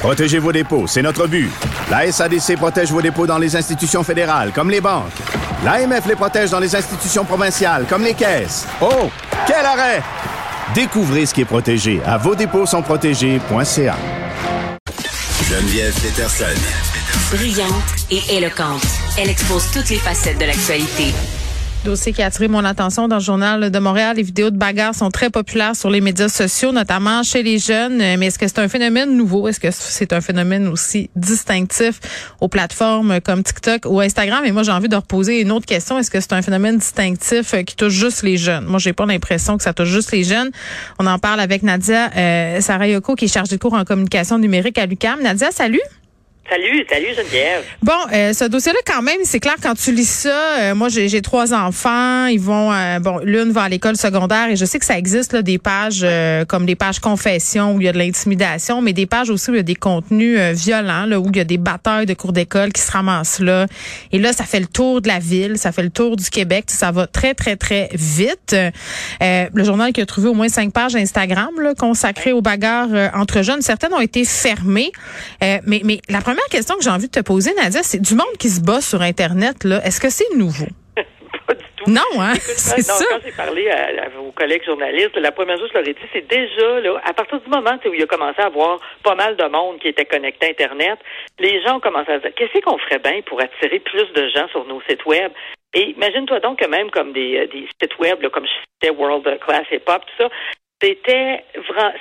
Protégez vos dépôts, c'est notre but. La SADC protège vos dépôts dans les institutions fédérales, comme les banques. L'AMF les protège dans les institutions provinciales, comme les caisses. Oh, quel arrêt! Découvrez ce qui est protégé à vos dépôts sont protégés.ca. Geneviève Peterson. Brillante et éloquente, elle expose toutes les facettes de l'actualité. Dossier qui a attiré mon attention dans le journal de Montréal. Les vidéos de bagarres sont très populaires sur les médias sociaux, notamment chez les jeunes. Mais est-ce que c'est un phénomène nouveau? Est-ce que c'est un phénomène aussi distinctif aux plateformes comme TikTok ou Instagram? Et moi, j'ai envie de reposer une autre question. Est-ce que c'est un phénomène distinctif qui touche juste les jeunes? Moi, j'ai pas l'impression que ça touche juste les jeunes. On en parle avec Nadia euh, Sarayoko, qui est chargée de cours en communication numérique à l'UCAM. Nadia, salut! Salut, salut Geneviève. Bon, euh, ce dossier-là, quand même, c'est clair quand tu lis ça. Euh, moi, j'ai trois enfants. Ils vont, euh, bon, l'une va à l'école secondaire et je sais que ça existe là, des pages comme des pages confession où il y a de l'intimidation, mais des pages aussi où il y a des contenus violents, là, où il y a des batailles de cours d'école qui se ramassent là. Et là, ça fait le tour de la ville, ça fait le tour du Québec. Ça va très, très, très vite. le journal qui a trouvé au moins cinq pages Instagram là, consacrées aux bagarres entre jeunes. Certaines ont été fermées, mais, mais la première première question que j'ai envie de te poser, Nadia, c'est du monde qui se bat sur Internet, là. Est-ce que c'est nouveau? Pas du tout. Non, hein? c'est ça. Quand j'ai parlé à, vos collègues journalistes, la première chose que je leur ai dit, c'est déjà, là, à partir du moment où il a commencé à avoir pas mal de monde qui était connecté à Internet, les gens ont commencé à se dire, qu'est-ce qu'on ferait bien pour attirer plus de gens sur nos sites web? Et imagine-toi donc que même comme des, euh, des sites web, là, comme je citais World Class Hip Hop, tout ça, c'était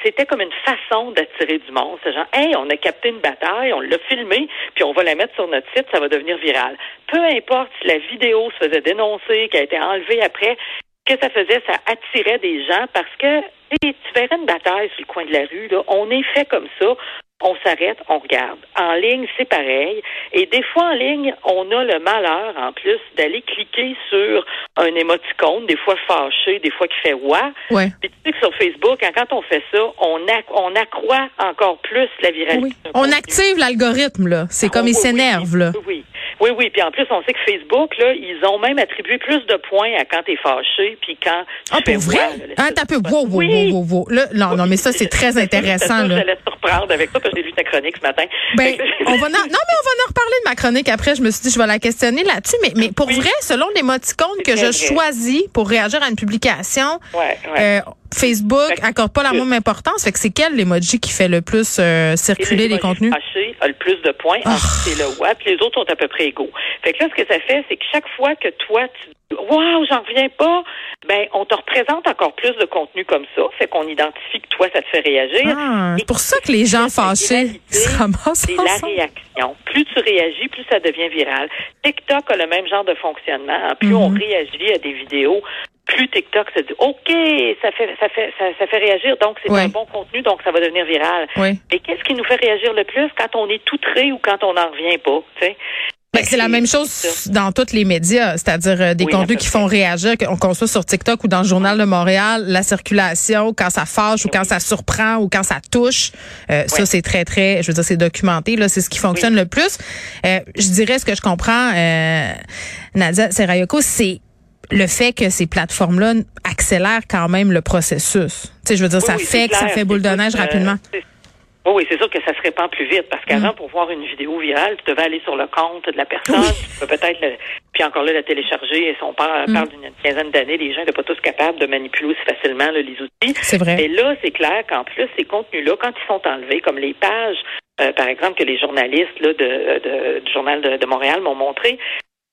c'était comme une façon d'attirer du monde. C'est genre, hey, on a capté une bataille, on l'a filmé, puis on va la mettre sur notre site, ça va devenir viral. Peu importe si la vidéo se faisait dénoncer, qu'elle a été enlevée après, que ça faisait, ça attirait des gens parce que tu verrais une bataille sur le coin de la rue, là, on est fait comme ça on s'arrête, on regarde. En ligne, c'est pareil. Et des fois, en ligne, on a le malheur, en plus, d'aller cliquer sur un émoticône, des fois fâché, des fois qui fait ouais. Puis tu sais que sur Facebook, hein, quand on fait ça, on, on accroît encore plus la viralité. On active l'algorithme, là. C'est comme il oh, s'énerve, là. Oui. Oui, oui. Puis en plus, on sait que Facebook, là, ils ont même attribué plus de points à quand tu es fâché, puis quand tu ah, pour vrai? ah, t'as peu. Wow, wow, wow, wow, Là, non, non, mais ça, c'est très intéressant. là. Je surprendre avec ça, parce que j'ai lu ta chronique ce matin. Ben, on va non, mais on va en reparler de ma chronique après. Je me suis dit, je vais la questionner là-dessus. Mais, mais pour vrai, selon l'émoticône que je choisis pour réagir à une publication, ouais, ouais. Euh, Facebook accorde pas la même importance. Fait que c'est quel l'emoji qui fait le plus euh, circuler les contenus? Fâché a le plus de points. Oh. C'est le web. Les autres sont à peu près égaux. Fait que là, ce que ça fait, c'est que chaque fois que toi, tu Waouh, j'en reviens pas. Ben, on te représente encore plus de contenu comme ça. Fait qu'on identifie que toi, ça te fait réagir. Ah, c'est pour ça que les gens fâchés se ramassent C'est la réaction. Plus tu réagis, plus ça devient viral. TikTok a le même genre de fonctionnement. Plus on mhm. réagit à des vidéos, plus TikTok se dit OK, ça fait ça fait ça, fait réagir, donc c'est un bon contenu, donc ça va devenir viral. Oui. Mais qu'est-ce qui nous fait réagir le plus quand on est outré ou quand on n'en revient pas, tu sais? Ben, c'est la même chose dans tous les médias, c'est-à-dire euh, des contenus qui font réagir, qu'on soit sur TikTok ou dans le journal de Montréal, la circulation, quand ça fâche ou quand ça surprend ou quand ça touche, euh, ça c'est très très, je veux dire c'est documenté là, c'est ce qui fonctionne le plus. Euh, je dirais ce que je comprends, Nadia Serayoko, c'est le fait que ces plateformes-là accélèrent quand même le processus. Tu sais, je veux dire, ça fait que ça fait boule de neige rapidement. Oui, c'est sûr que ça se répand plus vite parce qu'avant, mm. pour voir une vidéo virale, tu devais aller sur le compte de la personne, tu peux peut-être, puis encore là, la télécharger. Et son père mm. parle d'une quinzaine d'années, les gens n'étaient pas tous capables de manipuler aussi facilement les outils. C'est vrai. Et là, c'est clair qu'en plus, ces contenus-là, quand ils sont enlevés, comme les pages, euh, par exemple, que les journalistes là, de, du journal de, Montréal m'ont montré,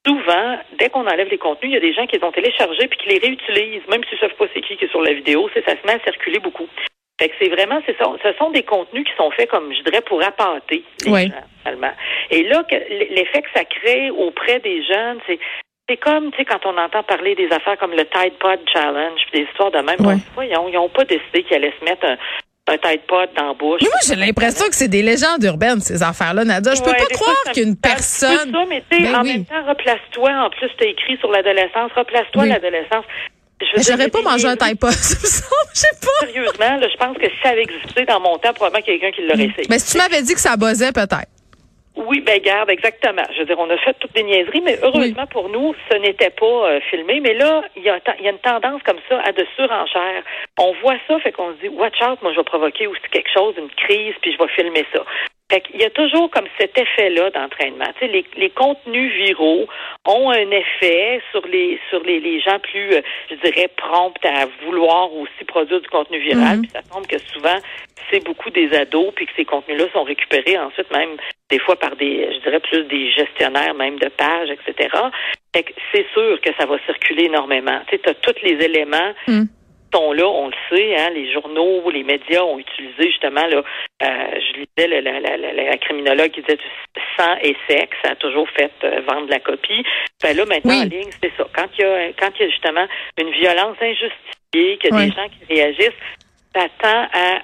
souvent, dès qu'on enlève les contenus, il y a des gens qui les ont téléchargés puis qui les réutilisent, même s'ils ne savent pas c'est qui qui est sur la vidéo, c'est ça se met à circuler beaucoup. Fait que c'est vraiment, c'est ça, ce sont des contenus qui sont faits comme je dirais pour appâter les oui. gens, Et là, l'effet que ça crée auprès des jeunes, c'est c'est comme, tu sais, quand on entend parler des affaires comme le Tide Pod Challenge, des histoires de même, ouais. ils n'ont pas décidé qu'ils allaient se mettre un tête pot dans la bouche. Mais moi, j'ai l'impression que c'est des légendes urbaines, ces affaires-là, Nadia. Je peux Ouais, pas croire qu'une personne. ça, mais Ben en oui. même temps, replace-toi. En plus, tu as écrit sur l'adolescence. Replace-toi Oui. l'adolescence. J'aurais pas mangé un taille pas. Je sais pas. Sérieusement, là, je pense que si ça avait existé dans mon temps, probablement quelqu'un qui l'aurait essayé. Mais si tu m'avais dit que ça buzzait, peut-être. Oui, ben garde, exactement. Je veux dire, on a fait toutes des niaiseries, mais heureusement pour nous, ce n'était pas euh, filmé. Mais là, il y, a, il y a une tendance comme ça à de surenchère. On voit ça, fait qu'on se dit, watch out, moi je vais provoquer aussi quelque chose, une crise, puis je vais filmer ça. Fait qu'il y a toujours comme cet effet-là d'entraînement. Tu sais, les, les contenus viraux ont un effet sur les sur les, les gens plus, euh, je dirais, prompts à vouloir aussi produire du contenu viral. Mhm. Puis ça semble que souvent, c'est beaucoup des ados, puis que ces contenus-là sont récupérés ensuite même des fois par des, je dirais plus des gestionnaires même de pages, etc. Fait que c'est sûr que ça va circuler énormément. Tu sais, as tous les éléments Mm. Sont là, on le sait, hein, les journaux, les médias ont utilisé justement là, euh, je lisais la, la, la, la criminologue qui disait du sang et sexe, ça a toujours fait euh, vendre la copie. Ben là maintenant Oui. en ligne, c'est ça. Quand il y a quand il y a justement une violence injustifiée, qu'il y a Oui. des gens qui réagissent, ça tend à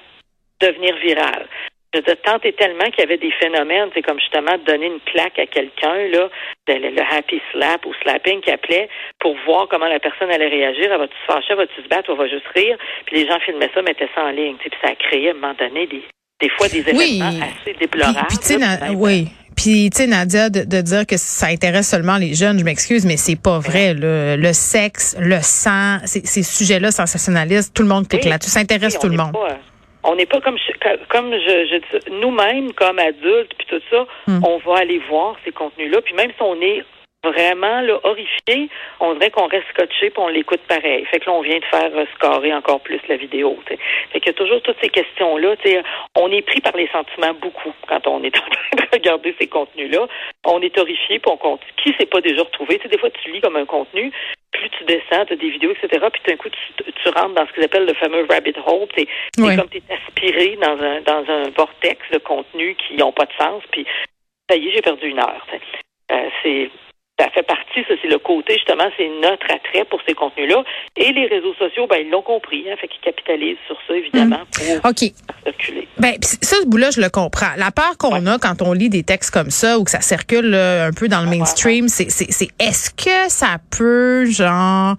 devenir viral. Je veux dire, tant et tellement qu'il y avait des phénomènes, c'est comme justement donner une claque à quelqu'un, là, le, le- happy slap ou slapping qui appelait pour voir comment la personne allait réagir. Elle va-tu se fâcher, elle va-tu se battre ou elle va juste rire? Puis les gens filmaient ça, mettaient ça en ligne. Puis ça a créé à un moment donné des, des fois des Oui. événements assez déplorables. Puis, puis, tu sais, là, Na- ben, oui. Puis, tu sais, Nadia, de, de dire que ça intéresse seulement les jeunes, je m'excuse, mais c'est pas vrai. Le, le sexe, le sang, ces, ces sujets-là sensationnalistes, tout le monde clique Oui. là-dessus. Ça intéresse Oui, tout le monde. pas, on n'est pas comme je- comme je, je nous-mêmes comme adultes puis tout ça, Hmm. on va aller voir ces contenus-là. Puis même si on est vraiment là, horrifié, on dirait qu'on reste scotché puis on l'écoute pareil. Fait que là, on vient de faire euh, scorer encore plus la vidéo. tu sais. Fait qu'il y a toujours toutes ces questions-là. On est pris par les sentiments beaucoup quand on est en train de regarder ces contenus-là. On est horrifié puis on compte. Qui s'est pas déjà retrouvé? Tu sais, des fois, tu lis comme un contenu, plus tu descends, tu as des vidéos, etc. Puis d'un coup, tu, tu rentres dans ce qu'ils appellent le fameux rabbit hole. C'est comme tu es aspiré dans un dans un vortex de contenus qui n'ont pas de sens. Puis ça y est, j'ai perdu une heure. Euh, c'est ça fait partie, ça c'est le côté justement, c'est notre attrait pour ces contenus-là. Et les réseaux sociaux, ben ils l'ont compris, hein, fait qu'ils capitalisent sur ça évidemment pour OK. circuler. Ben, pis ça, ce bout-là, je le comprends. La peur qu'on a quand on lit des textes comme ça ou que ça circule là, un peu dans le mainstream, c'est, c'est, c'est est-ce que ça peut, genre,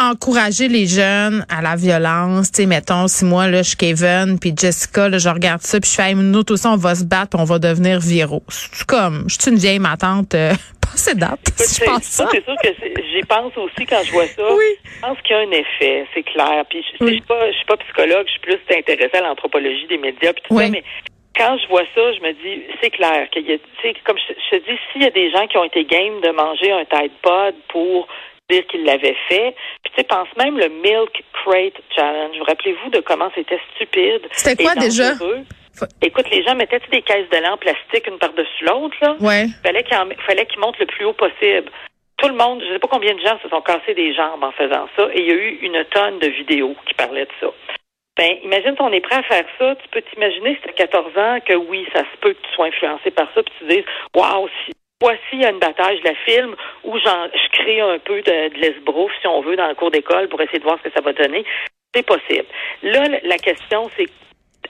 encourager les jeunes à la violence? Tu sais, mettons, si moi, là, je suis Kevin, puis Jessica, là, je regarde ça, puis je fais, nous aussi, on va se battre, puis on va devenir viraux. C'est comme, je suis une vieille matante, euh, Écoute, si je pense ça. c'est sûr que j'y pense aussi quand je vois ça. Oui. Je pense qu'il y a un effet, c'est clair. Puis je, Oui. je suis pas, je suis pas psychologue, je suis plus intéressée à l'anthropologie des médias puis tout Oui. ça, mais quand je vois ça, je me dis, c'est clair qu'il y a, comme je, je te dis, s'il y a des gens qui ont été game de manger un Tide Pod pour dire qu'ils l'avaient fait, puis tu sais, pense même le Milk Crate Challenge. Vous rappelez-vous de comment c'était stupide? C'était et quoi déjà? dangereux? Fa- Écoute, les gens mettaient des caisses de lait en plastique une par-dessus l'autre, là? Ouais. fallait qu'il en- fallait qu'il monte le plus haut possible. Tout le monde, je ne sais pas combien de gens se sont cassés des jambes en faisant ça, et il y a eu une tonne de vidéos qui parlaient de ça. Ben, imagine si on est prêt à faire ça, tu peux t'imaginer si tu as 14 ans que oui, ça se peut que tu sois influencé par ça, puis tu dises, waouh, si, voici une bataille, je la filme, j'en, je crée un peu de, de l'esbrouf, si on veut, dans le cours d'école pour essayer de voir ce que ça va donner. C'est possible. Là, la question, c'est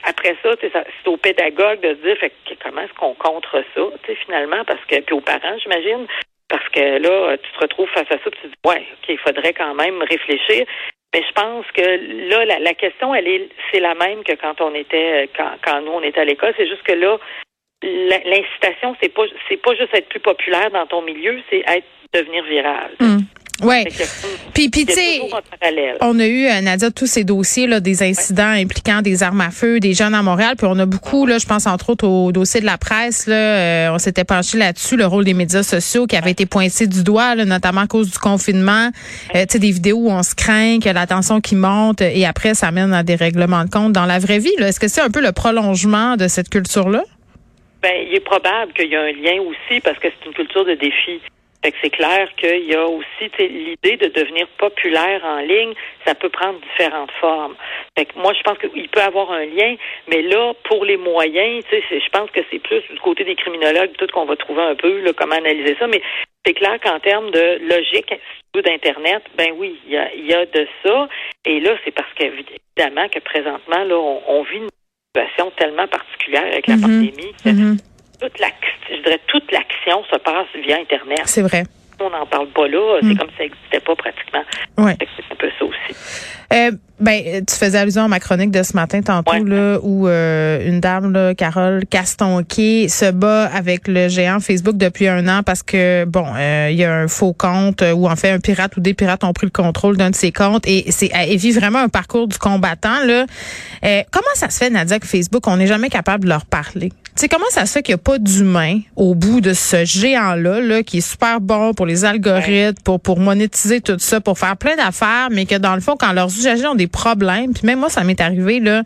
après ça, c'est aux pédagogues de se dire fait, comment est-ce qu'on contre ça, finalement, parce que puis aux parents, j'imagine, parce que là, tu te retrouves face à ça, puis tu te dis ouais, ok, il faudrait quand même réfléchir. Mais je pense que là, la, la question, elle est, c'est la même que quand on était, quand, quand nous on était à l'école. C'est juste que là, l'incitation, c'est pas, c'est pas juste être plus populaire dans ton milieu, c'est être devenir viral. Qu'il y a- Puis, puis tu sais. On a eu, euh, Nadia, tous ces dossiers, là, des incidents impliquant des armes à feu, des jeunes à Montréal. Puis on a beaucoup, là, je pense entre autres au dossier de la presse, là, euh, on s'était penché là-dessus, le rôle des médias sociaux qui avait été pointé du doigt, là, notamment à cause du confinement. Euh, tu sais, des vidéos où on se craint, a la tension qui monte, et après, ça mène à des règlements de compte dans la vraie vie. là. Est-ce que c'est un peu le prolongement de cette culture-là? Ben, il est probable qu'il y a un lien aussi parce que c'est une culture de défi. Fait que c'est clair qu'il y a aussi l'idée de devenir populaire en ligne, ça peut prendre différentes formes. Fait que moi, je pense qu'il peut avoir un lien, mais là, pour les moyens, je pense que c'est plus du côté des criminologues, tout qu'on va trouver un peu là, comment analyser ça, mais c'est clair qu'en termes de logique d'Internet, ben oui, il y a, y a de ça. Et là, c'est parce qu'évidemment que présentement, là, on, on vit une situation tellement particulière avec la Mhm. pandémie. que Mhm. toute l'ac- je dirais toute l'action se passe via Internet. C'est vrai. On n'en parle pas là. Mm. C'est comme si ça n'existait pas pratiquement. Ouais. C'est un peu ça aussi. Euh, ben, tu faisais allusion à ma chronique de ce matin tantôt, Ouais. là, où euh, une dame, là, Carole Castonquet, se bat avec le géant Facebook depuis un an parce que, bon, euh, il y a un faux compte euh, ou en fait un pirate ou des pirates ont pris le contrôle d'un de ses comptes et c'est elle vit vraiment un parcours du combattant. Là. Euh, comment ça se fait, Nadia, que Facebook, on n'est jamais capable de leur parler? Tu sais, comment ça se fait qu'il n'y a pas d'humain au bout de ce géant-là, là, qui est super bon pour les algorithmes, pour, pour monétiser tout ça, pour faire plein d'affaires, mais que dans le fond, quand leurs usagers ont des problèmes, puis même moi, ça m'est arrivé, là,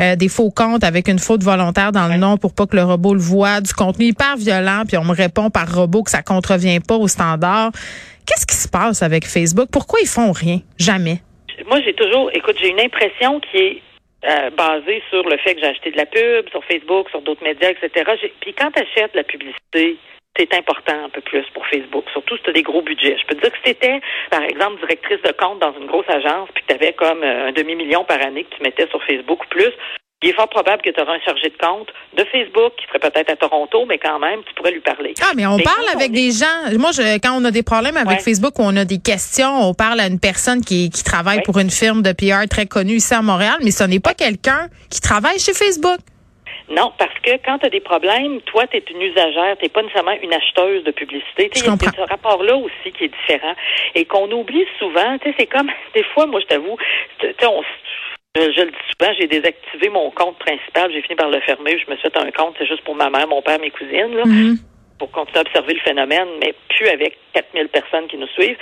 euh, des faux comptes avec une faute volontaire dans le nom pour pas que le robot le voit, du contenu hyper violent, puis on me répond par robot que ça contrevient pas au standard. Qu'est-ce qui se passe avec Facebook? Pourquoi ils font rien? Jamais. Moi, j'ai toujours, écoute, j'ai une impression qui est euh, basée sur le fait que j'ai acheté de la pub sur Facebook, sur d'autres médias, etc. Puis quand tu achètes la publicité, c'est important un peu plus pour Facebook, surtout si tu as des gros budgets. Je peux te dire que si tu par exemple, directrice de compte dans une grosse agence, puis que tu avais comme euh, un demi-million par année que tu mettais sur Facebook ou plus, il est fort probable que tu auras un chargé de compte de Facebook qui serait peut-être à Toronto, mais quand même, tu pourrais lui parler. Ah, mais on Mais parle avec on des gens. Moi, je, quand on a des problèmes avec Ouais. Facebook ou on a des questions, on parle à une personne qui, qui travaille Ouais. pour une firme de PR très connue ici à Montréal, mais ce n'est pas quelqu'un qui travaille chez Facebook. Non, parce que quand tu as des problèmes, toi, tu es une usagère, tu pas nécessairement une acheteuse de publicité. Il y a ce rapport-là aussi qui est différent et qu'on oublie souvent. Tu sais, C'est comme, des fois, moi, je t'avoue, tu sais, on je, je le dis souvent, j'ai désactivé mon compte principal, j'ai fini par le fermer, je me suis fait un compte, c'est juste pour ma mère, mon père, mes cousines. Là Mhm. pour continuer à observer le phénomène, mais plus avec 4000 personnes qui nous suivent.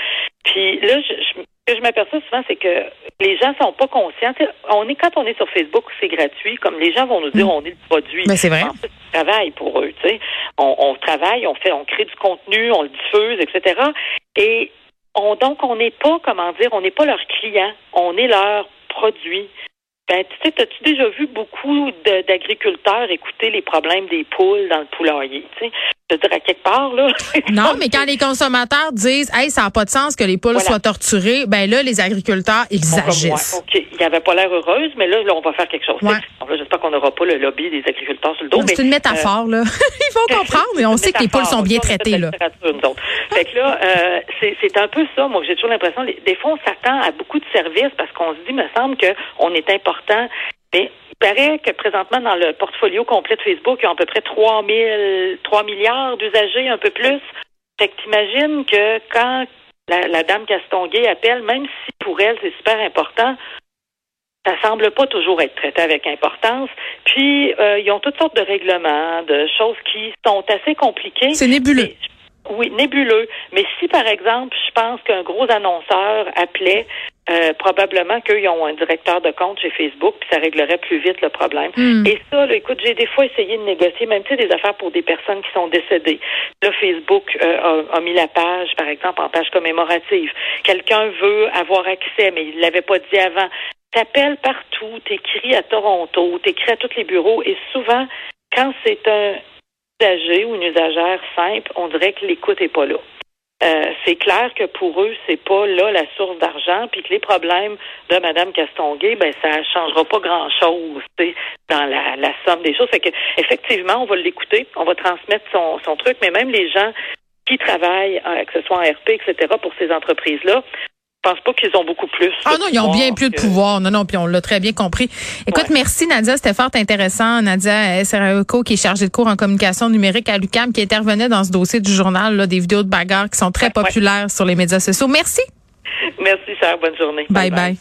Puis là, je, je- ce que je m'aperçois souvent, c'est que les gens sont pas conscients. On est quand on est sur Facebook, c'est gratuit. Comme les gens vont nous dire, on est le produit. Ben, c'est vrai. En fait, on travaille pour eux. Tu sais, on, on travaille, on fait, on crée du contenu, on le diffuse, etc. Et on donc on n'est pas, comment dire, on n'est pas leur client, on est leur produit. Ben, tu sais, as-tu déjà vu beaucoup d'agriculteurs écouter les problèmes des poules dans le poulailler? Tu sais, je veux dire, à quelque part, là. Non, mais quand les consommateurs disent, hey, ça n'a pas de sens que les poules Voilà. soient torturées, ben là, les agriculteurs, ils On agissent. OK. Il n'y avait pas l'air heureuse, mais là, là, on va faire quelque chose. Ouais. J'espère qu'on n'aura pas le lobby des agriculteurs sur le dos. C'est une métaphore, là. Ils vont comprendre, mais on sait que les poules sont bien traitées, là. Fait que là, euh, c'est un peu ça, moi, j'ai toujours l'impression. Des fois, on s'attend à beaucoup de services parce qu'on se dit, me semble qu'on est important. Mais il paraît que présentement, dans le portfolio complet de Facebook, il y a à peu près 3, 000, 3 milliards d'usagers, un peu plus. Fait que t'imagines que quand la, la dame Castonguay appelle, même si pour elle, c'est super important, ça semble pas toujours être traité avec importance. Puis, euh, ils ont toutes sortes de règlements, de choses qui sont assez compliquées. C'est nébuleux. Mais- oui, nébuleux. Mais si, par exemple, je pense qu'un gros annonceur appelait, euh, probablement qu'ils ont un directeur de compte chez Facebook, puis ça réglerait plus vite le problème. Hmm. Et ça, là, écoute, j'ai des fois essayé de négocier, même tu sais, des affaires pour des personnes qui sont décédées. Là, Facebook euh, a, a mis la page, par exemple, en page commémorative. Quelqu'un veut avoir accès, mais il l'avait pas dit avant. T'appelles partout, t'écris à Toronto, t'écris à tous les bureaux, et souvent, quand c'est un ou une usagère simple, on dirait que l'écoute est pas là. Euh, c'est clair que pour eux, c'est pas là la source d'argent, puis que les problèmes de Mme Castonguay, ben ça changera pas grand-chose tu sais, dans la, somme des choses. Fait que effectivement, on va l'écouter, on va transmettre son, son truc, mais même les gens qui travaillent, euh, que ce soit en RP, etc., pour ces entreprises-là, pense pas qu'ils ont beaucoup plus. Ah non, ils ont bien plus de que- pouvoir. Non, non, puis on l'a très bien compris. Écoute, Ouais. merci Nadia, c'était fort intéressant. Nadia Serraco, qui est chargée de cours en communication numérique à l'UCAM, qui intervenait dans ce dossier du journal, là, des vidéos de bagarres qui sont très Ouais, ouais. populaires sur les médias sociaux. Merci. Merci, Sarah. Bonne journée. bye. bye.